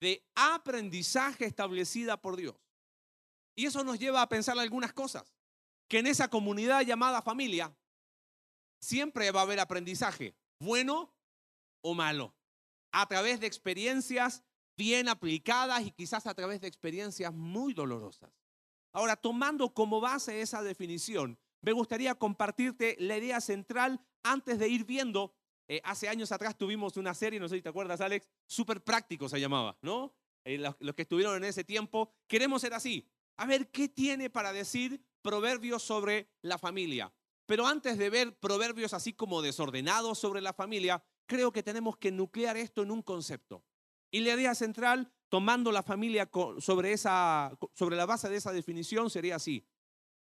de aprendizaje establecida por Dios. Y eso nos lleva a pensar algunas cosas. Que en esa comunidad llamada familia siempre va a haber aprendizaje, bueno o malo, a través de experiencias bien aplicadas y quizás a través de experiencias muy dolorosas. Ahora, tomando como base esa definición, me gustaría compartirte la idea central antes de ir viendo. Eh, hace años atrás tuvimos una serie, no sé si te acuerdas, Alex, súper práctico se llamaba, ¿no? Eh, los, los que estuvieron en ese tiempo, queremos ser así. A ver, ¿qué tiene para decir Proverbios sobre la familia? Pero antes de ver proverbios así como desordenados sobre la familia, creo que tenemos que nuclear esto en un concepto. Y la idea central, tomando la familia sobre, esa, sobre la base de esa definición, sería así.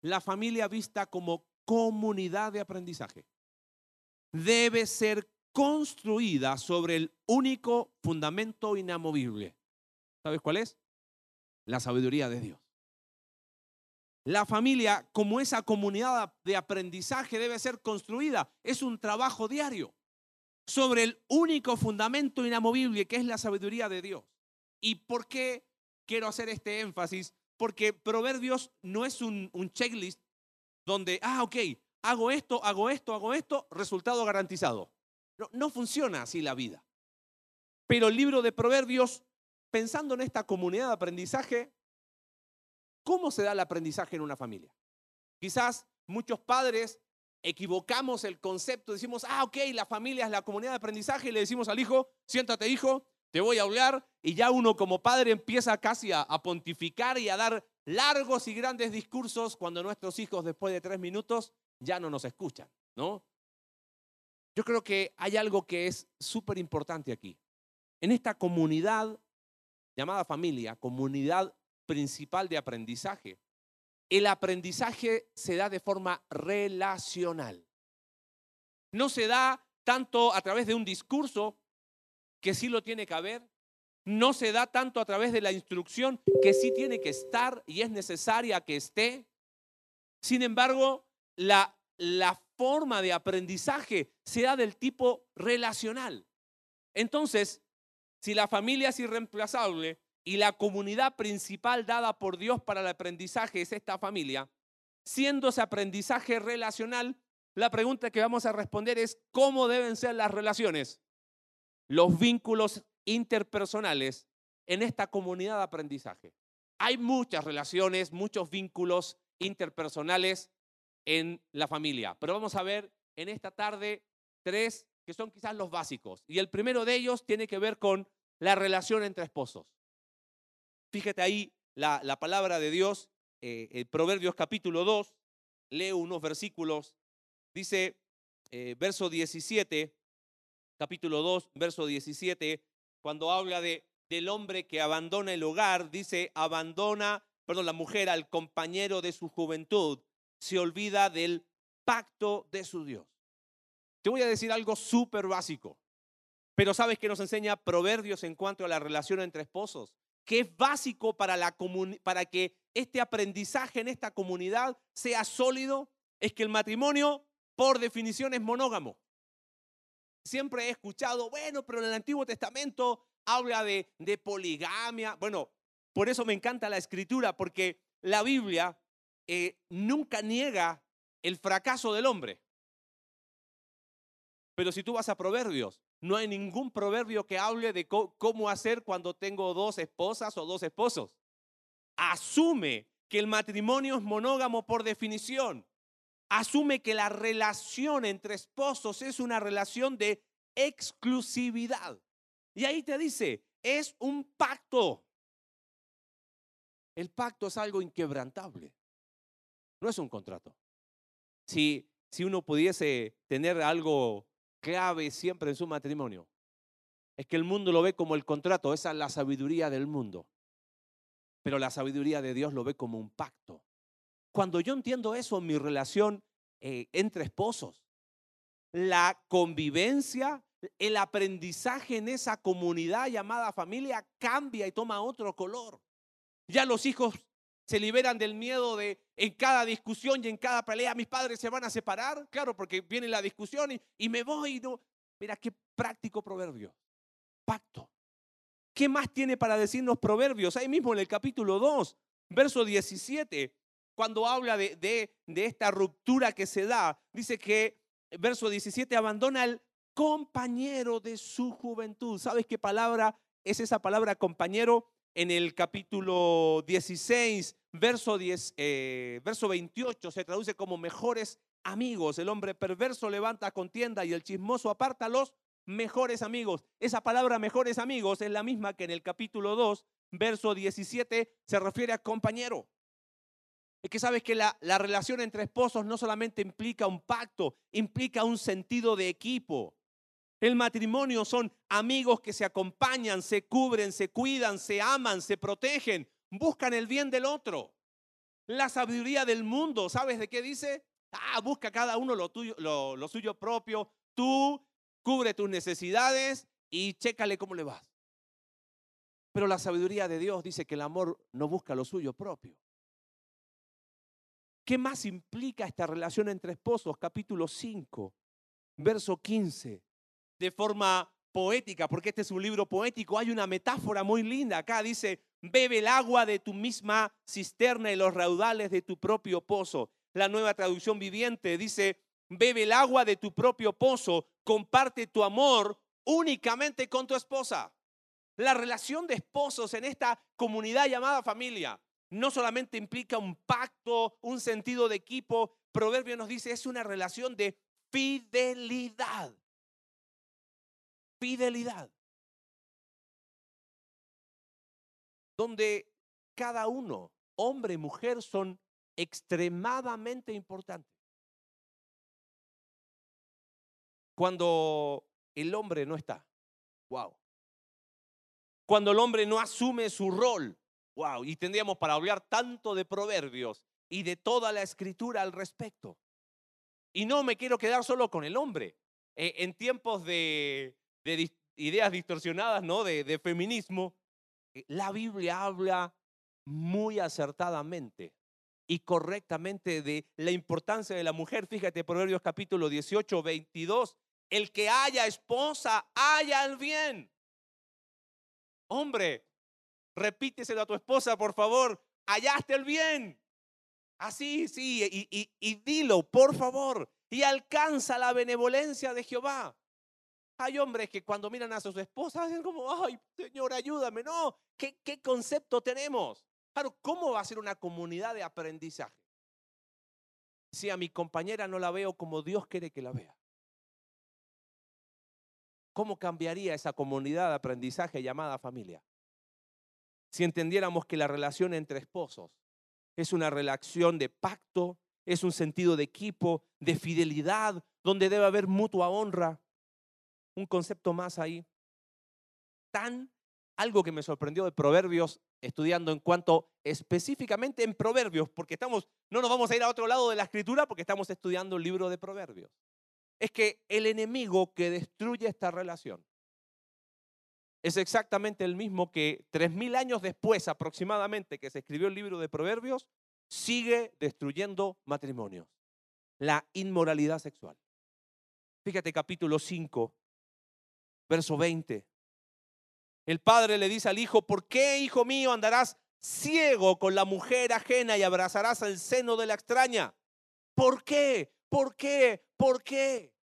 La familia vista como comunidad de aprendizaje debe ser construida sobre el único fundamento inamovible. ¿Sabes cuál es? La sabiduría de Dios. La familia, como esa comunidad de aprendizaje, debe ser construida. Es un trabajo diario sobre el único fundamento inamovible que es la sabiduría de Dios. ¿Y por qué quiero hacer este énfasis? Porque Proverbios no es un, checklist donde, ah, ok, hago esto, hago esto, hago esto, resultado garantizado. No, no funciona así la vida. Pero el libro de Proverbios, pensando en esta comunidad de aprendizaje, ¿cómo se da el aprendizaje en una familia? Quizás muchos padres equivocamos el concepto, decimos, ah, ok, la familia es la comunidad de aprendizaje y le decimos al hijo, siéntate hijo, te voy a hablar y ya uno como padre empieza casi a, pontificar y a dar largos y grandes discursos cuando nuestros hijos después de tres minutos ya no nos escuchan, ¿no? Yo creo que hay algo que es súper importante aquí. En esta comunidad llamada familia, comunidad principal de aprendizaje, el aprendizaje se da de forma relacional. No se da tanto a través de un discurso, que sí lo tiene que haber, no se da tanto a través de la instrucción, que sí tiene que estar y es necesaria que esté. Sin embargo, la, la forma de aprendizaje se da del tipo relacional. Entonces, si la familia es irreemplazable, y la comunidad principal dada por Dios para el aprendizaje es esta familia, siendo ese aprendizaje relacional, la pregunta que vamos a responder es cómo deben ser las relaciones, los vínculos interpersonales en esta comunidad de aprendizaje. Hay muchas relaciones, muchos vínculos interpersonales en la familia, pero vamos a ver en esta tarde tres que son quizás los básicos. Y el primero de ellos tiene que ver con la relación entre esposos. Fíjate ahí la, palabra de Dios, eh, Proverbios capítulo 2, leo unos versículos. Dice, eh, verso 17, capítulo 2, verso 17, cuando habla de, del hombre que abandona el hogar, dice, abandona, perdón, la mujer al compañero de su juventud, se olvida del pacto de su Dios. Te voy a decir algo súper básico, pero ¿sabes qué nos enseña Proverbios en cuanto a la relación entre esposos? que es básico para, la para que este aprendizaje en esta comunidad sea sólido, es que el matrimonio, por definición, es monógamo. Siempre he escuchado, bueno, pero en el Antiguo Testamento habla de, poligamia. Bueno, por eso me encanta la escritura, porque la Biblia eh, nunca niega el fracaso del hombre. Pero si tú vas a Proverbios, no hay ningún proverbio que hable de cómo hacer cuando tengo dos esposas o dos esposos. Asume que el matrimonio es monógamo por definición. Asume que la relación entre esposos es una relación de exclusividad. Y ahí te dice, es un pacto. El pacto es algo inquebrantable. No es un contrato. Si, si uno pudiese tener algo clave siempre en su matrimonio es que el mundo lo ve como el contrato, esa es la sabiduría del mundo. Pero la sabiduría de Dios lo ve como un pacto. Cuando yo entiendo eso en mi relación eh, entre esposos, la convivencia, el aprendizaje en esa comunidad llamada familia cambia y toma otro color. Ya los hijos se liberan del miedo de en cada discusión y en cada pelea mis padres se van a separar. Claro, porque viene la discusión y, me voy. no. Mira qué práctico proverbio. Pacto. ¿Qué más tiene para decirnos Proverbios? Ahí mismo en el capítulo 2, verso 17, cuando habla de, de, esta ruptura que se da, dice que, verso 17, abandona al compañero de su juventud. ¿Sabes qué palabra es esa palabra compañero? En el capítulo 16, verso, 10, eh, verso 28, se traduce como mejores amigos. El hombre perverso levanta contienda y el chismoso aparta los mejores amigos. Esa palabra mejores amigos es la misma que en el capítulo 2, verso 17, se refiere a compañero. Es que sabes que la, la relación entre esposos no solamente implica un pacto, implica un sentido de equipo. El matrimonio son amigos que se acompañan, se cubren, se cuidan, se aman, se protegen, buscan el bien del otro. La sabiduría del mundo, ¿sabes de qué dice? Ah, busca cada uno lo, lo, suyo propio. Tú cubre tus necesidades y chécale cómo le vas. Pero la sabiduría de Dios dice que el amor no busca lo suyo propio. ¿Qué más implica esta relación entre esposos? Capítulo 5, verso 15. De forma poética, porque este es un libro poético, hay una metáfora muy linda acá. Dice, bebe el agua de tu misma cisterna y los raudales de tu propio pozo la nueva traducción viviente, dice, bebe el agua de tu propio pozo, comparte tu amor únicamente con tu esposa. La relación de esposos en esta comunidad llamada familia no solamente implica un pacto, un sentido de equipo, Proverbio nos dice, es una relación de fidelidad. Fidelidad. Donde cada uno, hombre y mujer, son extremadamente importante. Cuando el hombre no está, wow. Cuando el hombre no asume su rol, wow. Y tendríamos para hablar tanto de proverbios y de toda la escritura al respecto. Y no me quiero quedar solo con el hombre. Eh, en tiempos de, ideas distorsionadas, ¿no? De, feminismo, eh, la Biblia habla muy acertadamente y correctamente de la importancia de la mujer. Fíjate, Proverbios capítulo 18, 22. El que haya esposa, haya el bien. Hombre, repíteselo a tu esposa, por favor. Hallaste el bien. Así, sí, y, y dilo, por favor. Y alcanza la benevolencia de Jehová. Hay hombres que cuando miran a sus esposas dicen como, ay, Señor, ayúdame. No, ¿qué, qué concepto tenemos? Claro, ¿cómo va a ser una comunidad de aprendizaje? Si a mi compañera no la veo como Dios quiere que la vea. ¿Cómo cambiaría esa comunidad de aprendizaje llamada familia? Si entendiéramos que la relación entre esposos es una relación de pacto, es un sentido de equipo, de fidelidad, donde debe haber mutua honra. Un concepto más ahí. Tan algo que me sorprendió de Proverbios estudiando en cuanto específicamente en Proverbios, porque estamos, no nos vamos a ir a otro lado de la escritura porque estamos estudiando el libro de Proverbios. Es que el enemigo que destruye esta relación es exactamente el mismo que tres mil años después aproximadamente que se escribió el libro de Proverbios, sigue destruyendo matrimonios. La inmoralidad sexual. Fíjate capítulo 5, verso 20. El padre le dice al hijo, ¿por qué, hijo mío, andarás ciego con la mujer ajena y abrazarás el seno de la extraña? ¿Por qué? ¿Por qué? ¿Por qué?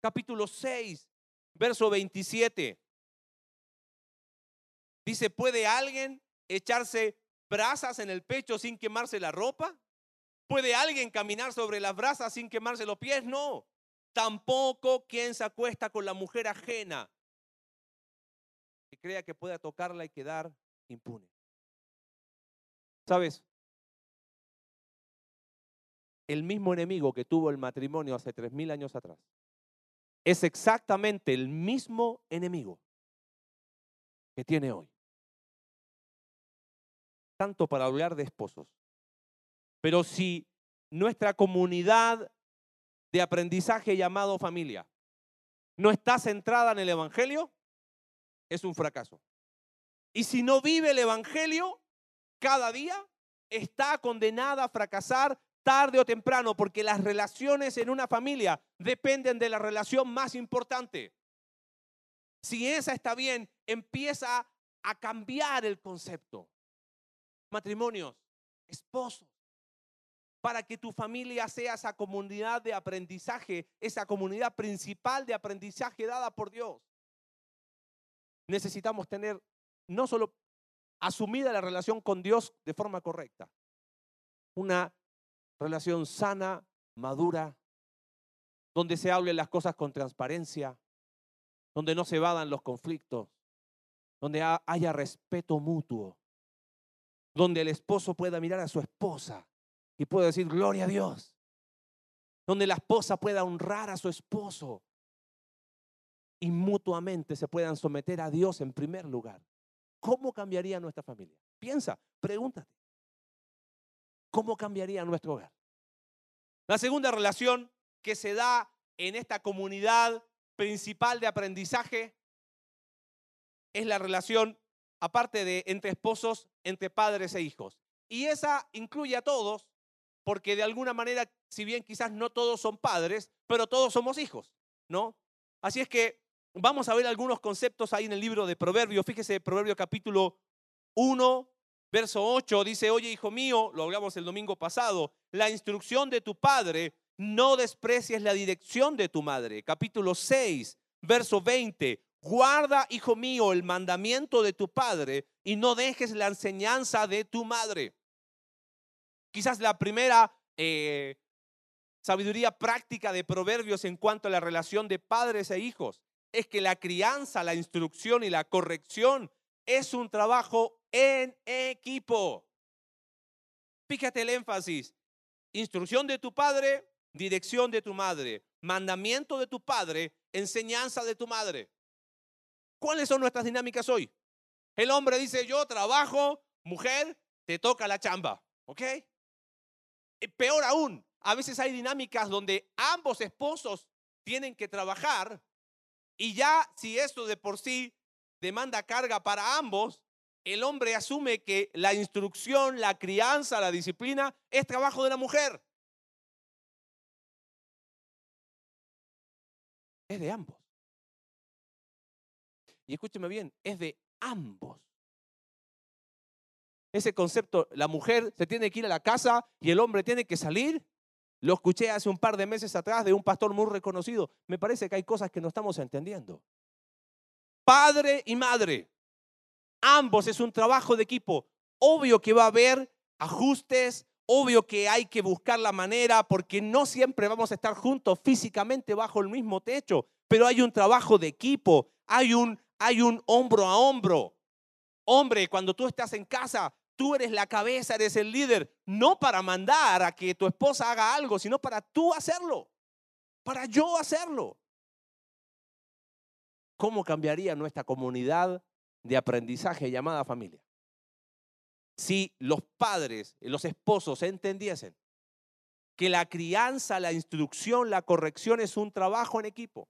Capítulo 6, verso 27. Dice, ¿puede alguien echarse brasas en el pecho sin quemarse la ropa? ¿Puede alguien caminar sobre las brasas sin quemarse los pies? No. Tampoco quien se acuesta con la mujer ajena que crea que pueda tocarla y quedar impune. ¿Sabes? El mismo enemigo que tuvo el matrimonio hace tres mil años atrás es exactamente el mismo enemigo que tiene hoy. Tanto para hablar de esposos. Pero si nuestra comunidad de aprendizaje llamado familia no está centrada en el Evangelio, es un fracaso. Y si no vive el Evangelio cada día, está condenada a fracasar tarde o temprano, porque las relaciones en una familia dependen de la relación más importante. si esa está bien, empieza a cambiar el concepto. Matrimonios, esposos, para que tu familia sea esa comunidad de aprendizaje, esa comunidad principal de aprendizaje dada por Dios. Necesitamos tener no solo asumida la relación con Dios de forma correcta, una relación sana, madura, donde se hablen las cosas con transparencia, donde no se vadan los conflictos, donde haya respeto mutuo, donde el esposo pueda mirar a su esposa y pueda decir gloria a Dios, donde la esposa pueda honrar a su esposo y mutuamente se puedan someter a Dios en primer lugar. ¿Cómo cambiaría nuestra familia? Piensa, pregúntate. ¿Cómo cambiaría nuestro hogar? La segunda relación que se da en esta comunidad principal de aprendizaje es la relación, aparte de entre esposos, entre padres e hijos. Y esa incluye a todos, porque de alguna manera, si bien quizás no todos son padres, pero todos somos hijos, ¿no? Así es que vamos a ver algunos conceptos ahí en el libro de Proverbios. Fíjese, Proverbio capítulo 1, verso 8, dice, oye, hijo mío, lo hablamos el domingo pasado, la instrucción de tu padre no desprecies la dirección de tu madre. Capítulo 6, verso 20. Guarda, hijo mío, el mandamiento de tu padre y no dejes la enseñanza de tu madre. Quizás la primera eh, sabiduría práctica de proverbios en cuanto a la relación de padres e hijos es que la crianza, la instrucción y la corrección es un trabajo en equipo. Fíjate el énfasis. Instrucción de tu padre, dirección de tu madre, mandamiento de tu padre, enseñanza de tu madre. ¿Cuáles son nuestras dinámicas hoy? El hombre dice, yo trabajo, mujer, te toca la chamba, ¿ok? Peor aún, a veces hay dinámicas donde ambos esposos tienen que trabajar y ya si esto de por sí demanda carga para ambos, el hombre asume que la instrucción, la crianza, la disciplina es trabajo de la mujer. es de ambos. Y escúcheme bien, es de ambos. Ese concepto, la mujer se tiene que ir a la casa y el hombre tiene que salir. Lo escuché hace un par de meses atrás de un pastor muy reconocido. Me parece que hay cosas que no estamos entendiendo. Padre y madre, ambos es un trabajo de equipo. Obvio que va a haber ajustes, Obvio que hay que buscar la manera porque no siempre vamos a estar juntos físicamente bajo el mismo techo, pero hay un trabajo de equipo, hay un, hay un hombro a hombro. Hombre, cuando tú estás en casa, tú eres la cabeza, eres el líder, no para mandar a que tu esposa haga algo, sino para tú hacerlo, para yo hacerlo. ¿Cómo cambiaría nuestra comunidad de aprendizaje llamada familia? si los padres, los esposos entendiesen que la crianza, la instrucción, la corrección es un trabajo en equipo.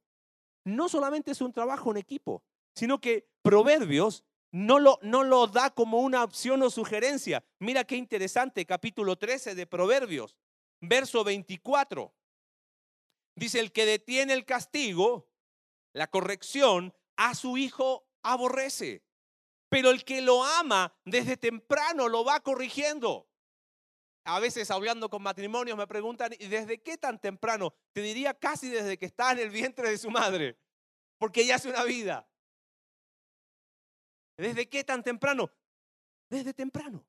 No solamente es un trabajo en equipo, sino que Proverbios no lo, no lo da como una opción o sugerencia. Mira qué interesante, capítulo 13 de Proverbios, verso 24. Dice, el que detiene el castigo, la corrección, a su hijo aborrece pero el que lo ama desde temprano lo va corrigiendo. A veces hablando con matrimonios me preguntan, ¿y desde qué tan temprano? Te diría casi desde que está en el vientre de su madre, porque ella hace una vida. ¿Desde qué tan temprano? Desde temprano.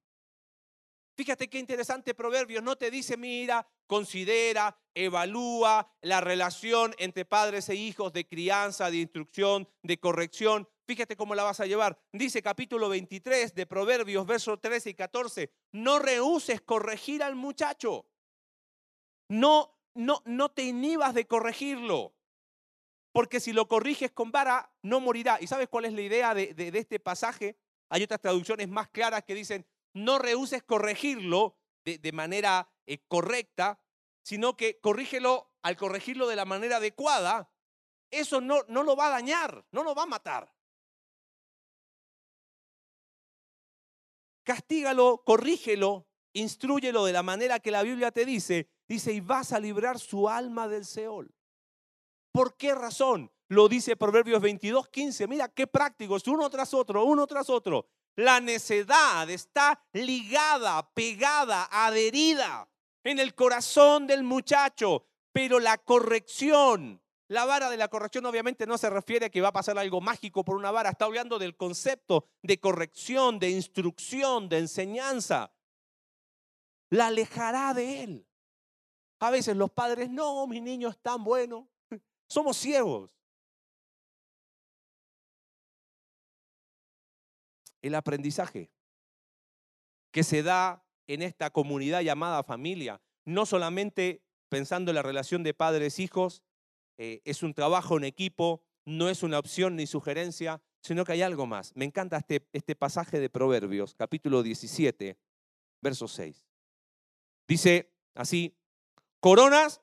Fíjate qué interesante proverbio, no te dice, mira, considera, evalúa la relación entre padres e hijos de crianza, de instrucción, de corrección. Fíjate cómo la vas a llevar. Dice capítulo 23 de Proverbios, versos 13 y 14, no rehuses corregir al muchacho. No, no, no te inhibas de corregirlo. Porque si lo corriges con vara, no morirá. ¿Y sabes cuál es la idea de, este pasaje? Hay otras traducciones más claras que dicen, no rehuses corregirlo de, manera eh, correcta, sino que corrígelo al corregirlo de la manera adecuada. Eso no, no lo va a dañar, no lo va a matar. castígalo, corrígelo, instruyelo de la manera que la Biblia te dice, dice, y vas a librar su alma del Seol. ¿Por qué razón? lo dice Proverbios 22, 15. Mira qué práctico, es uno tras otro, uno tras otro. La necedad está ligada, pegada, adherida en el corazón del muchacho, pero la corrección, la vara de la corrección obviamente no se refiere a que va a pasar algo mágico por una vara, está hablando del concepto de corrección, de instrucción, de enseñanza. La alejará de él. A veces los padres, no, mi niño es tan bueno. Somos ciegos. El aprendizaje que se da en esta comunidad llamada familia, no solamente pensando en la relación de padres-hijos, eh, es un trabajo en equipo, no es una opción ni sugerencia, sino que hay algo más. Me encanta este, este pasaje de Proverbios, capítulo 17, verso 6. Dice así, Coronas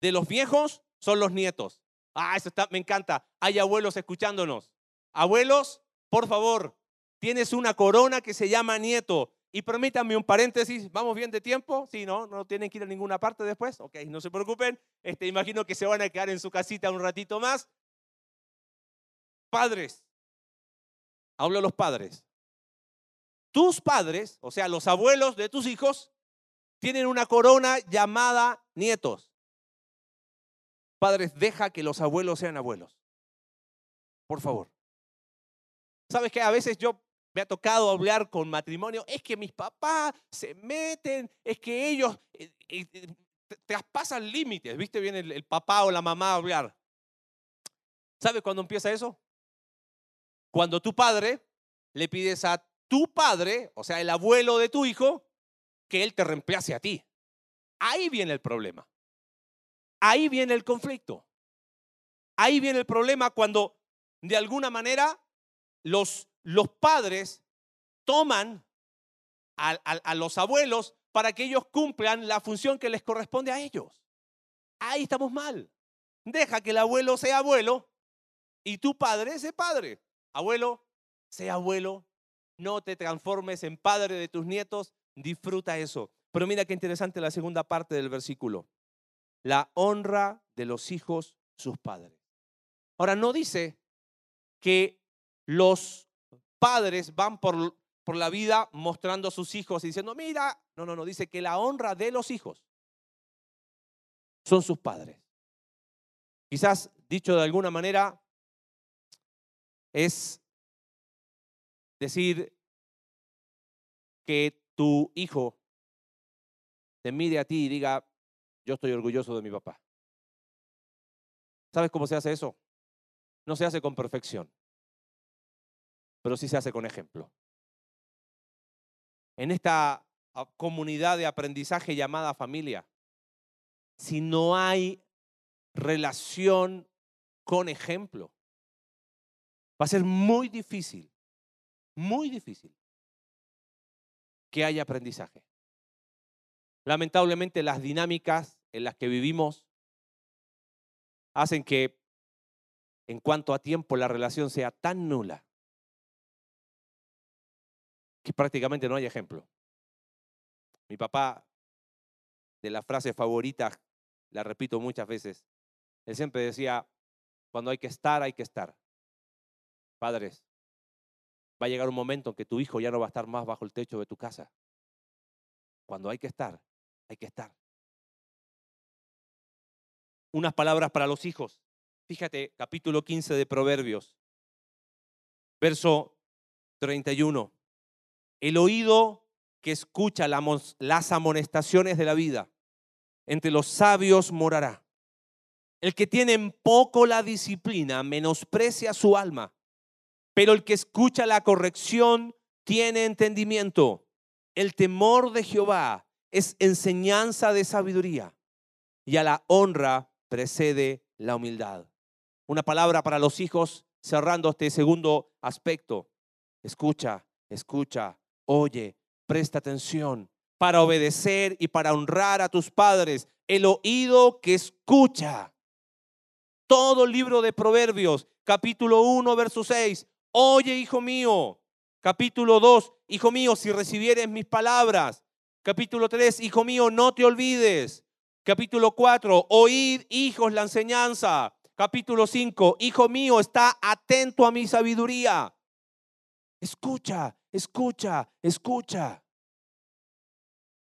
de los viejos son los nietos. Ah, eso está, me encanta. Hay abuelos escuchándonos. Abuelos, por favor, tienes una corona que se llama nieto. Y permítanme un paréntesis, ¿vamos bien de tiempo? Sí, ¿no? ¿No tienen que ir a ninguna parte después? Ok, no se preocupen. Este, imagino que se van a quedar en su casita un ratito más. Padres, hablo a los padres. Tus padres, o sea, los abuelos de tus hijos, tienen una corona llamada nietos. Padres, deja que los abuelos sean abuelos. Por favor. ¿Sabes qué? A veces yo me ha tocado hablar con matrimonio, es que mis papás se meten, es que ellos eh, eh, eh, traspasan límites, ¿viste? Viene el, el, papá o la mamá a hablar. ¿Sabes cuándo empieza eso? Cuando tu padre le pides a tu padre, o sea, el abuelo de tu hijo, que Él te reemplace a ti. Ahí viene el problema. Ahí viene el conflicto. Ahí viene el problema cuando de alguna manera los, los padres toman a, a, los abuelos para que ellos cumplan la función que les corresponde a ellos. Ahí estamos mal. Deja que el abuelo sea abuelo y tu padre sea padre. Abuelo, sea abuelo. No te transformes en padre de tus nietos, Disfruta eso. Pero mira qué interesante la segunda parte del versículo. La honra de los hijos, sus padres. Ahora, no dice que los padres van por, por la vida mostrando a sus hijos y diciendo, mira, no, no, no, dice que la honra de los hijos son sus padres. Quizás, dicho de alguna manera, es decir que tu hijo te mire a ti y diga, yo estoy orgulloso de mi papá. ¿Sabes cómo se hace eso? No se hace con perfección, pero sí se hace con ejemplo. En esta ah, comunidad de aprendizaje llamada familia, si no hay relación con ejemplo, va a ser muy difícil, muy difícil que haya aprendizaje. Lamentablemente las dinámicas en las que vivimos hacen que en cuanto a tiempo la relación sea tan nula que prácticamente no hay ejemplo. Mi papá, de la frase favorita, la repito muchas veces, él siempre decía, cuando hay que estar, hay que estar. Padres, va a llegar un momento en que tu hijo ya no va a estar más bajo el techo de tu casa. Cuando hay que estar, hay que estar. Unas palabras para los hijos. Fíjate, capítulo 15 de Proverbios, verso 31. El oído que escucha las amonestaciones de la vida, entre los sabios morará. El que tiene en poco la disciplina menosprecia su alma pero el que escucha la corrección tiene entendimiento. El temor de Jehová es enseñanza de sabiduría y a la honra precede la humildad. Una palabra para los hijos cerrando este segundo aspecto. Escucha, escucha, oye, presta atención para obedecer y para honrar a tus padres. El oído que escucha. Todo el libro de Proverbios, capítulo 1, verso 6. Oye, hijo mío. Capítulo 2, hijo mío, si recibieres mis palabras. Capítulo 3, hijo mío, no te olvides. Capítulo 4, oíd, hijos, la enseñanza. capítulo 5, Hijo mío, está atento a mi sabiduría. Escucha, escucha, escucha.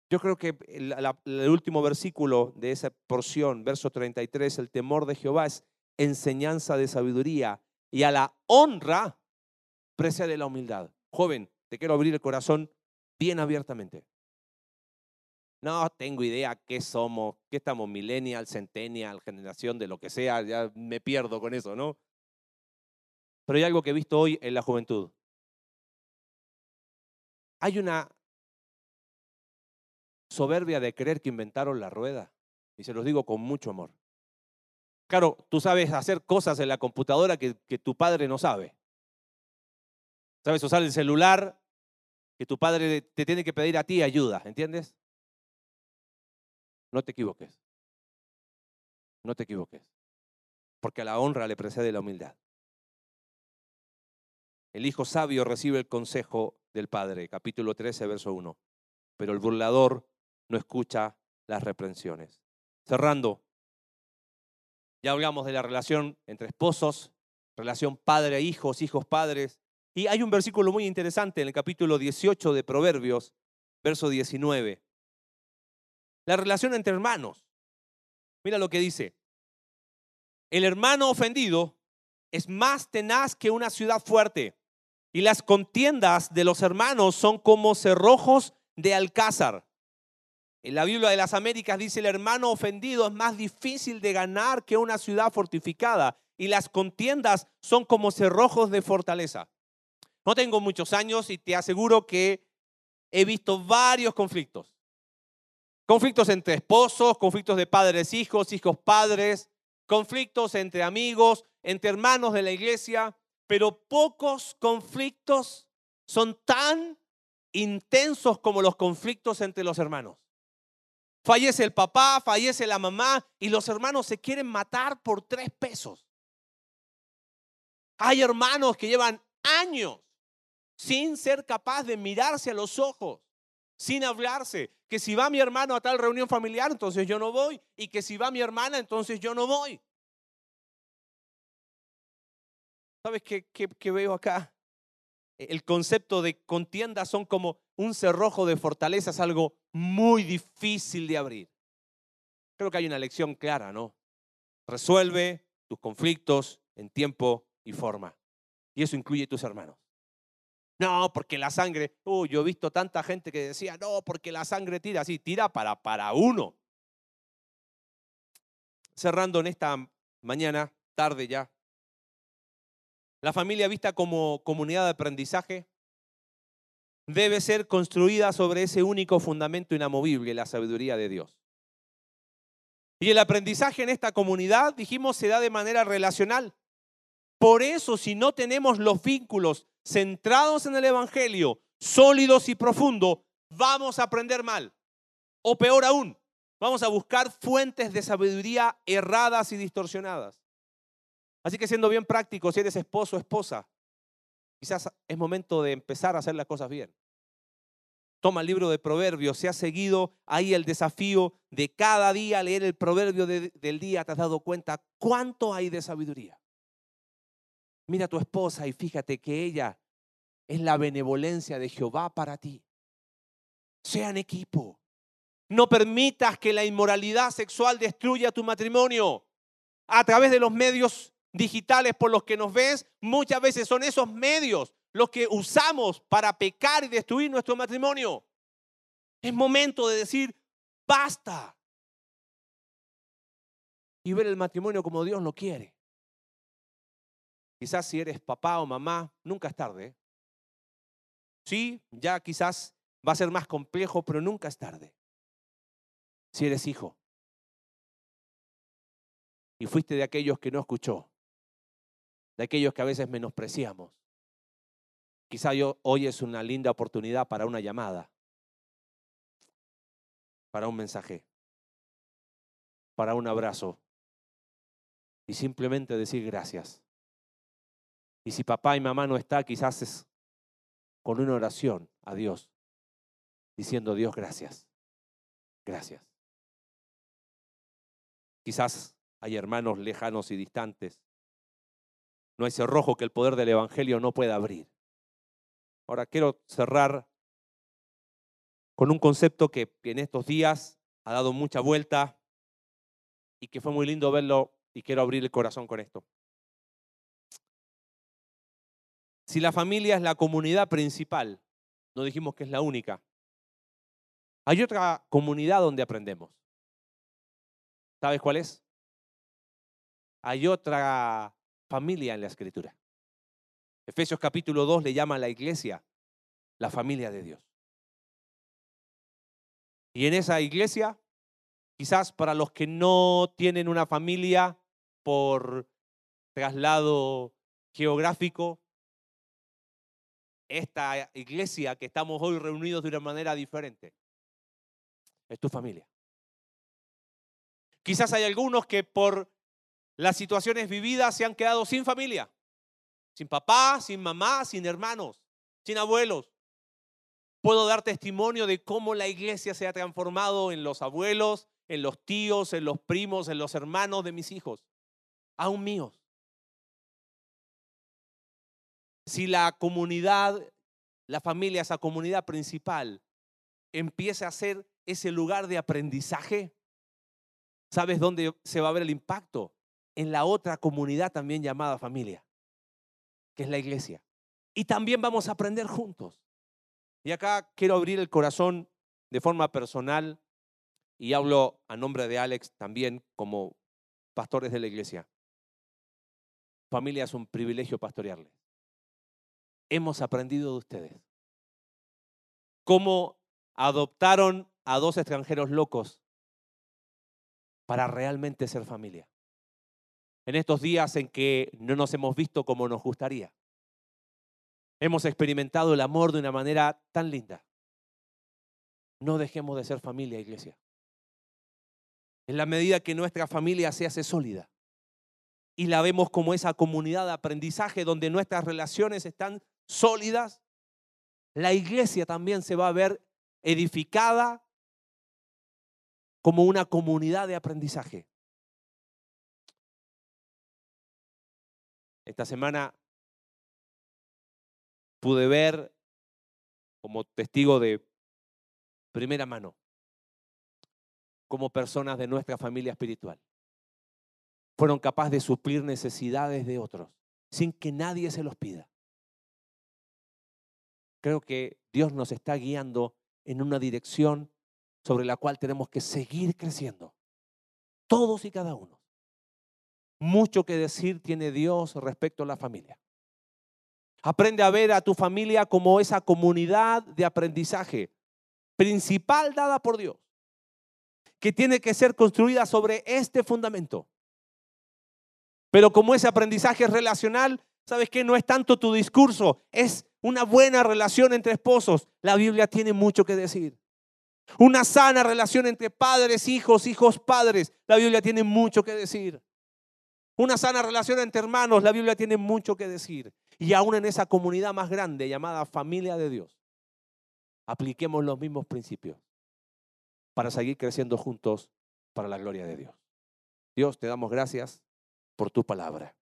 Yo creo que el, último versículo de esa porción, verso 33, el temor de Jehová es enseñanza de sabiduría y a la honra precede la humildad. Joven, te quiero abrir el corazón bien abiertamente. No tengo idea qué somos, qué estamos, millennial, centennial, generación de lo que sea, ya me pierdo con eso, ¿no? Pero hay algo que he visto hoy en la juventud. Hay una soberbia de creer que inventaron la rueda. Y se los digo con mucho amor. Claro, tú sabes hacer cosas en la computadora que, que tu padre no sabe. Sabes usar el celular que tu padre te tiene que pedir a ti ayuda, ¿entiendes? No te equivoques. No te equivoques. Porque a la honra le precede la humildad. El hijo sabio recibe el consejo del padre, capítulo 13, verso 1. Pero el burlador no escucha las reprensiones. Cerrando, ya hablamos de la relación entre esposos, relación padre-hijos, hijos-padres. Y hay un versículo muy interesante en el capítulo 18 de Proverbios, verso 19. La relación entre hermanos. Mira lo que dice. El hermano ofendido es más tenaz que una ciudad fuerte. Y las contiendas de los hermanos son como cerrojos de alcázar. En la Biblia de las Américas dice, el hermano ofendido es más difícil de ganar que una ciudad fortificada y las contiendas son como cerrojos de fortaleza. No tengo muchos años y te aseguro que he visto varios conflictos. Conflictos entre esposos, conflictos de padres, hijos, hijos, padres, conflictos entre amigos, entre hermanos de la iglesia, pero pocos conflictos son tan intensos como los conflictos entre los hermanos. Fallece el papá, fallece la mamá y los hermanos se quieren matar por tres pesos. Hay hermanos que llevan años sin ser capaz de mirarse a los ojos, sin hablarse. Que si va mi hermano a tal reunión familiar, entonces yo no voy. Y que si va mi hermana, entonces yo no voy. ¿Sabes qué, veo acá? El concepto de contienda son como un cerrojo de fortaleza, es algo muy difícil de abrir. Creo que hay una lección clara, ¿no? Resuelve tus conflictos en tiempo y forma. Y eso incluye tus hermanos. No, porque la sangre, uy, yo he visto tanta gente que decía, no, porque la sangre tira, sí, tira para, para uno. Cerrando en esta mañana, tarde ya, la familia vista como comunidad de aprendizaje debe ser construida sobre ese único fundamento inamovible, la sabiduría de Dios. Y el aprendizaje en esta comunidad, dijimos, se da de manera relacional. Por eso, si no tenemos los vínculos centrados en el Evangelio, sólidos y profundos, vamos a aprender mal. O peor aún, vamos a buscar fuentes de sabiduría erradas y distorsionadas. Así que siendo bien práctico, si eres esposo o esposa, Quizás es momento de empezar a hacer las cosas bien. Toma el libro de Proverbios, se ha seguido ahí el desafío de cada día leer el proverbio del día, te has dado cuenta cuánto hay de sabiduría. Mira a tu esposa y fíjate que ella es la benevolencia de Jehová para ti. Sean equipo. No permitas que la inmoralidad sexual destruya tu matrimonio. A través de los medios digitales por los que nos ves, muchas veces son esos medios los que usamos para pecar y destruir nuestro matrimonio. Es momento de decir, basta. Y ver el matrimonio como Dios lo quiere. Quizás si eres papá o mamá, nunca es tarde. ¿eh? Sí, ya quizás va a ser más complejo, pero nunca es tarde. Si eres hijo y fuiste de aquellos que no escuchó, de aquellos que a veces menospreciamos. Quizá hoy es una linda oportunidad para una llamada, para un mensaje, para un abrazo y simplemente decir gracias. Y si papá y mamá no está, quizás es con una oración a Dios, diciendo Dios gracias, gracias. Quizás hay hermanos lejanos y distantes. No hay cerrojo que el poder del Evangelio no pueda abrir. Ahora quiero cerrar con un concepto que en estos días ha dado mucha vuelta y que fue muy lindo verlo y quiero abrir el corazón con esto. Si la familia es la comunidad principal, no dijimos que es la única, hay otra comunidad donde aprendemos. ¿Sabes cuál es? Hay otra familia en la escritura. Efesios capítulo 2 le llama a la iglesia la familia de Dios. Y en esa iglesia, quizás para los que no tienen una familia por traslado geográfico, esta iglesia que estamos hoy reunidos de una manera diferente es tu familia. Quizás hay algunos que por las situaciones vividas se han quedado sin familia, sin papá, sin mamá, sin hermanos, sin abuelos. Puedo dar testimonio de cómo la iglesia se ha transformado en los abuelos, en los tíos, en los primos, en los hermanos de mis hijos, aún míos. Si la comunidad, la familia, esa comunidad principal, empieza a ser ese lugar de aprendizaje, ¿sabes dónde se va a ver el impacto? En la otra comunidad también llamada familia, que es la iglesia. Y también vamos a aprender juntos. Y acá quiero abrir el corazón de forma personal y hablo a nombre de Alex también como pastores de la iglesia. Familia es un privilegio pastorearles. Hemos aprendido de ustedes cómo adoptaron a dos extranjeros locos para realmente ser familia. En estos días en que no nos hemos visto como nos gustaría, hemos experimentado el amor de una manera tan linda. No dejemos de ser familia, iglesia. En la medida que nuestra familia se hace sólida y la vemos como esa comunidad de aprendizaje donde nuestras relaciones están sólidas, la iglesia también se va a ver edificada como una comunidad de aprendizaje. Esta semana pude ver como testigo de primera mano como personas de nuestra familia espiritual fueron capaces de suplir necesidades de otros sin que nadie se los pida. Creo que Dios nos está guiando en una dirección sobre la cual tenemos que seguir creciendo. Todos y cada uno. Mucho que decir tiene Dios respecto a la familia. Aprende a ver a tu familia como esa comunidad de aprendizaje principal dada por Dios, que tiene que ser construida sobre este fundamento. Pero como ese aprendizaje es relacional, ¿sabes qué? No es tanto tu discurso, es una buena relación entre esposos. La Biblia tiene mucho que decir. Una sana relación entre padres, hijos, hijos, padres. La Biblia tiene mucho que decir. Una sana relación entre hermanos. La Biblia tiene mucho que decir. Y aún en esa comunidad más grande llamada familia de Dios, apliquemos los mismos principios para seguir creciendo juntos para la gloria de Dios. Dios, te damos gracias por tu palabra.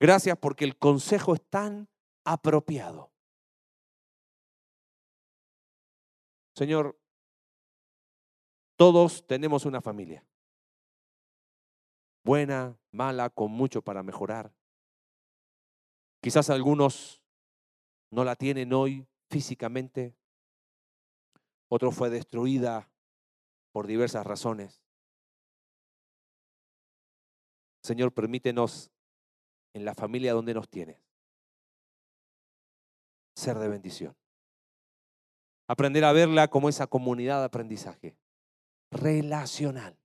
Gracias porque el consejo es tan apropiado. Señor, todos tenemos una familia. Buena, mala, con mucho para mejorar. Quizás algunos no la tienen hoy físicamente. Otro fue destruida por diversas razones. Señor, permítenos en la familia donde nos tienes ser de bendición. Aprender a verla como esa comunidad de aprendizaje relacional.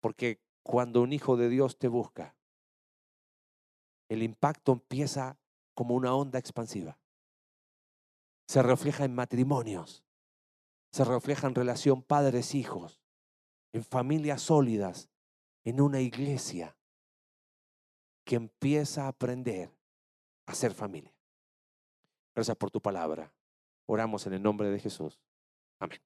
Porque cuando un hijo de Dios te busca, el impacto empieza como una onda expansiva. Se refleja en matrimonios, se refleja en relación padres-hijos, en familias sólidas, en una iglesia que empieza a aprender a ser familia. Gracias por tu palabra. Oramos en el nombre de Jesús. Amén.